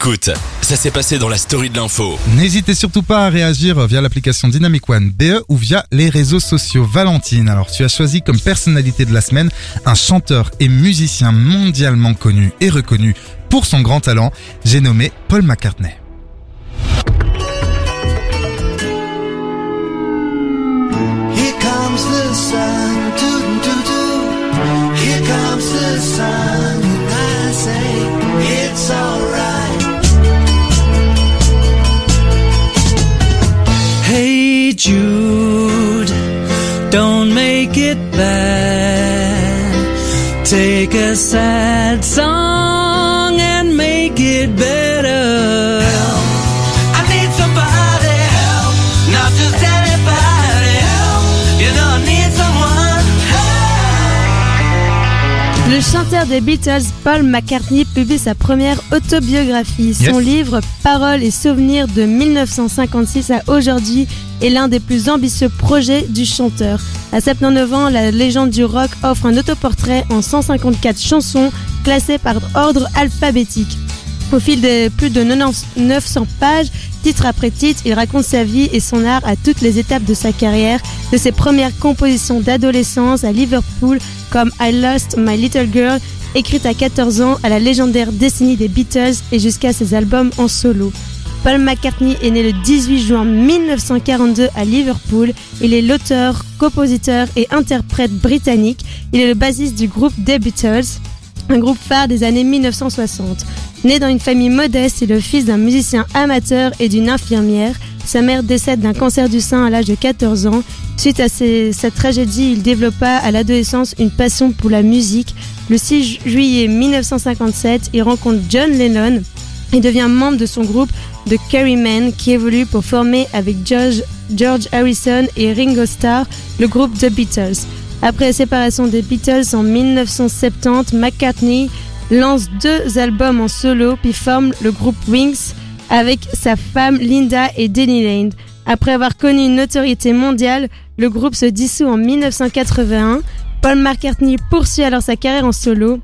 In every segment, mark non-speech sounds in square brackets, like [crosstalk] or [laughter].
Écoute, ça s'est passé dans la story de l'info. N'hésitez surtout pas à réagir via l'application Dynamic One BE ou via les réseaux sociaux. Valentine, alors tu as choisi comme personnalité de la semaine un chanteur et musicien mondialement connu et reconnu pour son grand talent. J'ai nommé Paul McCartney. Jude, don't make it bad. Take a sad song and make it better. Chanteur des Beatles, Paul McCartney, publie sa première autobiographie. Son Yes. livre Paroles et souvenirs de 1956 à aujourd'hui est l'un des plus ambitieux projets du chanteur. À 79 ans, la légende du rock offre un autoportrait en 154 chansons classées par ordre alphabétique. Au fil de plus de 90 900 pages, titre après titre, il raconte sa vie et son art à toutes les étapes de sa carrière, de ses premières compositions d'adolescence à Liverpool comme I Lost My Little Girl, écrite à 14 ans à la légendaire décennie des Beatles et jusqu'à ses albums en solo. Paul McCartney est né le 18 juin 1942 à Liverpool. Il est l'auteur, compositeur et interprète britannique. Il est le bassiste du groupe The Beatles, un groupe phare des années 1960. Né dans une famille modeste, il est le fils d'un musicien amateur et d'une infirmière. Sa mère décède d'un cancer du sein à l'âge de 14 ans. Suite à ces- cette tragédie, il développa à l'adolescence une passion pour la musique. Le 6 ju- juillet 1957, il rencontre John Lennon et devient membre de son groupe The Carrymen qui évolue pour former avec George Harrison et Ringo Starr le groupe The Beatles. Après la séparation des Beatles en 1970, McCartney lance deux albums en solo puis forme le groupe Wings avec sa femme Linda et Denny Lane. Après avoir connu une notoriété mondiale, le groupe se dissout en 1981. Paul McCartney poursuit alors sa carrière en solo.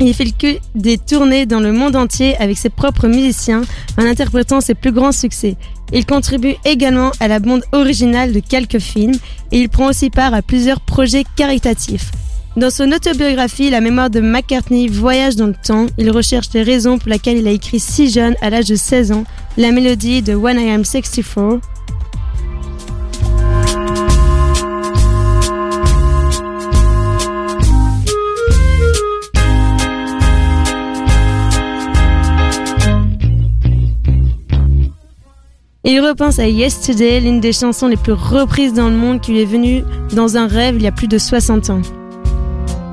Il fait que des tournées dans le monde entier avec ses propres musiciens en interprétant ses plus grands succès. Il contribue également à la bande originale de quelques films et il prend aussi part à plusieurs projets caritatifs. Dans son autobiographie, la mémoire de McCartney voyage dans le temps. Il recherche les raisons pour lesquelles il a écrit si jeune, à l'âge de 16 ans, la mélodie de When I Am 64. Et il repense à Yesterday, l'une des chansons les plus reprises dans le monde qui lui est venue dans un rêve il y a plus de 60 ans.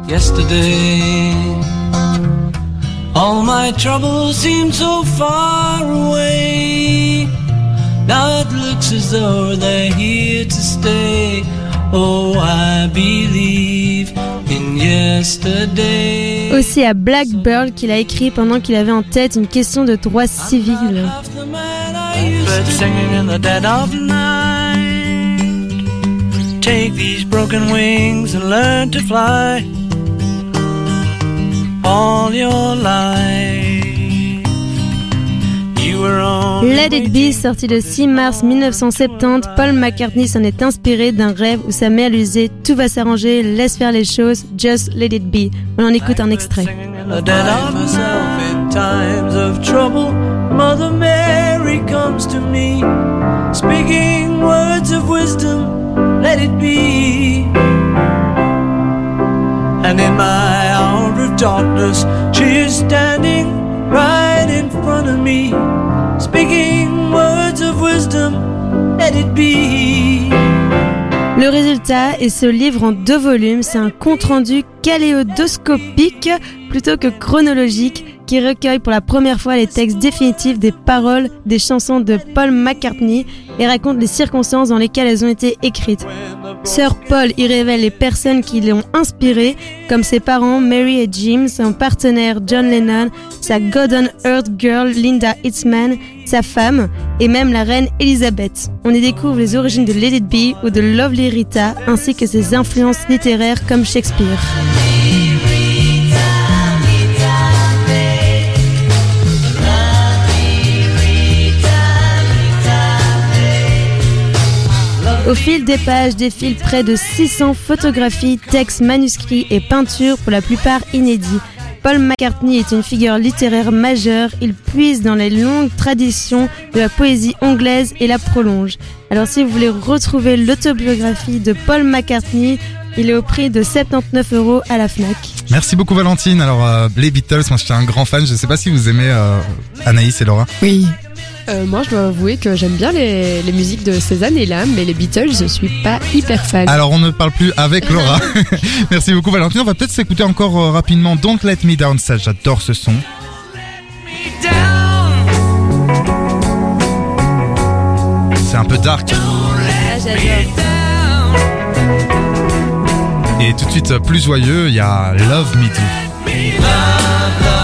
Yesterday, all my troubles seem so far away. Now it looks as though they're here to stay. Oh, I believe in yesterday. Aussi à Blackbird qu'il a écrit pendant qu'il avait en tête une question de droit civil. Take these broken wings and learn to fly. Let It Be, sorti le 6 mars 1970, Paul McCartney s'en est inspiré d'un rêve où sa mère lui disait Tout va s'arranger, laisse faire les choses, just let it be. On en écoute un extrait. Mother Mary comes to me, speaking words of wisdom. Let it be. And in my hour of darkness, she is standing right in front of me, speaking words of wisdom. Let it be. Le résultat est ce livre en deux volumes. C'est un compte-rendu kaléidoscopique plutôt que chronologique qui recueille pour la première fois les textes définitifs des paroles des chansons de Paul McCartney et raconte les circonstances dans lesquelles elles ont été écrites. Sir Paul y révèle les personnes qui l'ont inspiré, comme ses parents Mary et Jim, son partenaire John Lennon, sa God on Earth girl Linda Hitzman, sa femme et même la reine Elizabeth. On y découvre les origines de It Be ou de Lovely Rita, ainsi que ses influences littéraires comme Shakespeare. Au fil des pages défilent près de 600 photographies, textes, manuscrits et peintures, pour la plupart inédits. Paul McCartney est une figure littéraire majeure. Il puise dans les longues traditions de la poésie anglaise et la prolonge. Alors si vous voulez retrouver l'autobiographie de Paul McCartney, il est au prix de 79 euros à la FNAC. Merci beaucoup Valentine. Alors euh, les Beatles, moi j'étais un grand fan. Je sais pas si vous aimez euh, Anaïs et Laura. Oui. Euh, moi, je dois avouer que j'aime bien les, les musiques de ces années-là, mais les Beatles, je suis pas hyper fan. Alors on ne parle plus avec Laura. [laughs] Merci beaucoup Valentine. On va peut-être s'écouter encore euh, rapidement Don't Let Me Down. Ça, j'adore ce son. C'est un peu dark. Et tout de suite euh, plus joyeux, il y a Love Me Do.